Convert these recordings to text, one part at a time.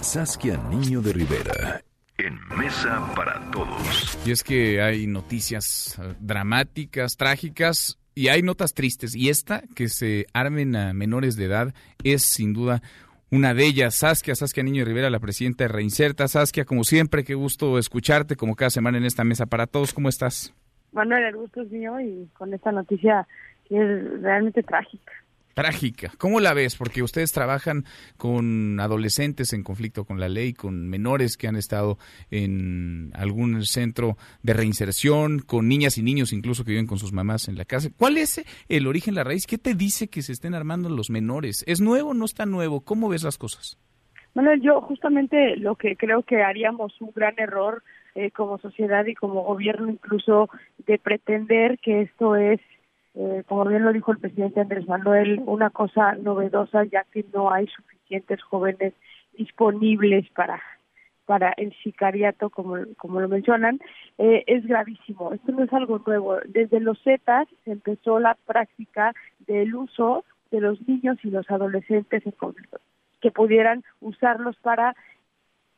Saskia Niño de Rivera. En Mesa para Todos. Y es que hay noticias eh, dramáticas, trágicas y hay notas tristes. Y esta, que se armen a menores de edad, es sin duda una de ellas, Saskia, Saskia Niño de Rivera, la presidenta de Reinserta. Saskia, como siempre, qué gusto escucharte, como cada semana en esta mesa para todos. ¿Cómo estás? Manuel, el gusto es mío y con esta noticia que es realmente trágica. Trágica. ¿Cómo la ves? Porque ustedes trabajan con adolescentes en conflicto con la ley, con menores que han estado en algún centro de reinserción, con niñas y niños incluso que viven con sus mamás en la casa. ¿Cuál es el origen, la raíz? ¿Qué te dice que se estén armando los menores? ¿Es nuevo o no está nuevo? ¿Cómo ves las cosas? Manuel, yo justamente lo que creo que haríamos un gran error eh, como sociedad y como gobierno incluso de pretender que esto es eh, como bien lo dijo el presidente Andrés Manuel, una cosa novedosa ya que no hay suficientes jóvenes disponibles para para el sicariato, como, como lo mencionan, eh, es gravísimo. Esto no es algo nuevo. Desde los Zetas se empezó la práctica del uso de los niños y los adolescentes en conflicto, que pudieran usarlos para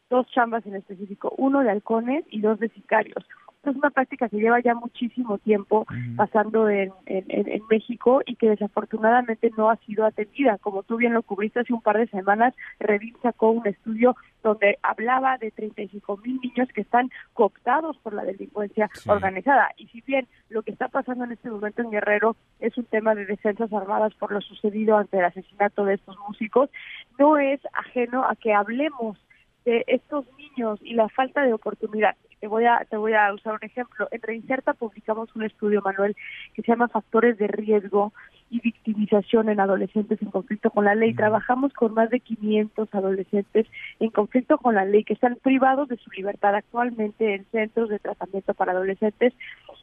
dos chambas en específico, uno de halcones y dos de sicarios es una práctica que lleva ya muchísimo tiempo pasando en, en, México y que desafortunadamente no ha sido atendida. Como tú bien lo cubriste hace un par de semanas, Revit sacó un estudio donde hablaba de 35 mil niños que están cooptados por la delincuencia organizada. Y si bien lo que está pasando en este momento en Guerrero es un tema de defensas armadas por lo sucedido ante el asesinato de estos músicos, no es ajeno a que hablemos de estos niños y la falta de oportunidad te voy a te voy a usar un ejemplo. En Reinserta publicamos un estudio, Manuel, que se llama Factores de riesgo y victimización en adolescentes en conflicto con la ley. Trabajamos con más de 500 adolescentes en conflicto con la ley que están privados de su libertad actualmente en centros de tratamiento para adolescentes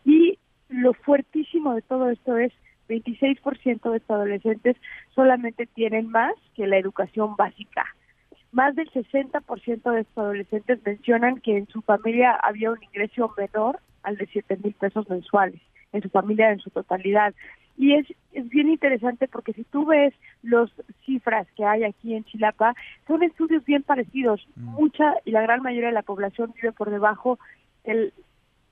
y lo fuertísimo de todo esto es 26% de estos adolescentes solamente tienen más que la educación básica más del 60% de estos adolescentes mencionan que en su familia había un ingreso menor al de 7 mil pesos mensuales, en su familia en su totalidad. Y es, es bien interesante porque si tú ves las cifras que hay aquí en Chilapa, son estudios bien parecidos. Mm. Mucha y la gran mayoría de la población vive por debajo del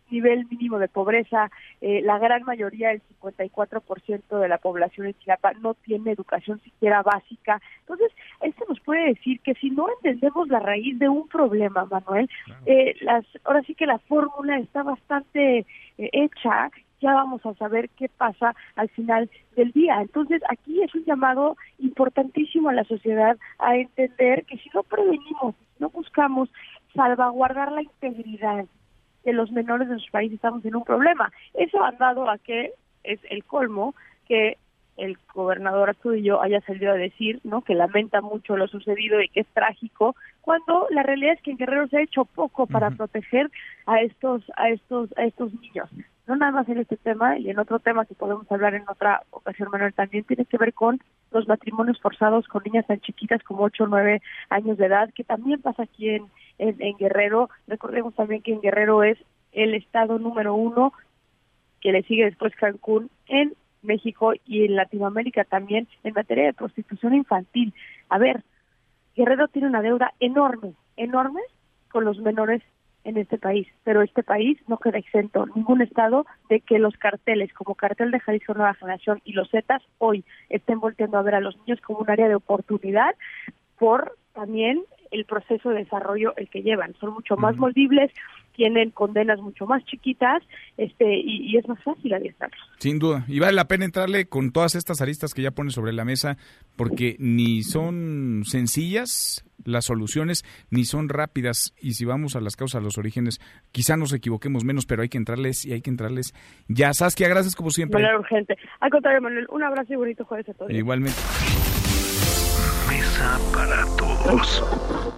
nivel mínimo de pobreza, eh, la gran mayoría, el 54% de la población en Chiapas no tiene educación siquiera básica. Entonces, esto nos puede decir que si no entendemos la raíz de un problema, Manuel, eh, las, ahora sí que la fórmula está bastante eh, hecha ya vamos a saber qué pasa al final del día. Entonces, aquí es un llamado importantísimo a la sociedad a entender que si no prevenimos, no buscamos salvaguardar la integridad de los menores de nuestro país estamos en un problema. Eso ha dado a que es el colmo que el gobernador Astudillo haya salido a decir, ¿no? Que lamenta mucho lo sucedido y que es trágico, cuando la realidad es que en Guerrero se ha hecho poco para proteger a estos a estos a estos niños. No nada más en este tema y en otro tema que podemos hablar en otra ocasión, Manuel, también tiene que ver con los matrimonios forzados con niñas tan chiquitas como 8 o 9 años de edad, que también pasa aquí en en, Guerrero. Recordemos también que en Guerrero es el estado número uno, que le sigue después Cancún, en México y en Latinoamérica también en materia de prostitución infantil. A ver, Guerrero tiene una deuda enorme, enorme con los menores en este país, pero este país no queda exento, ningún estado, de que los carteles como Cartel de Jalisco Nueva Generación y los Zetas hoy estén volteando a ver a los niños como un área de oportunidad por también el proceso de desarrollo el que llevan. Son mucho más moldibles, tienen condenas mucho más chiquitas este y, es más fácil adiestrarlos. Sin duda. Y vale la pena entrarle con todas estas aristas que ya pone sobre la mesa porque ni son sencillas las soluciones ni son rápidas y si vamos a las causas, a los orígenes, quizá nos equivoquemos menos, pero hay que entrarles y hay que entrarles ya. Saskia, gracias como siempre. Manera urgente. Al contrario, Manuel, un abrazo y bonito jueves a todos. Igualmente. Mesa para todos.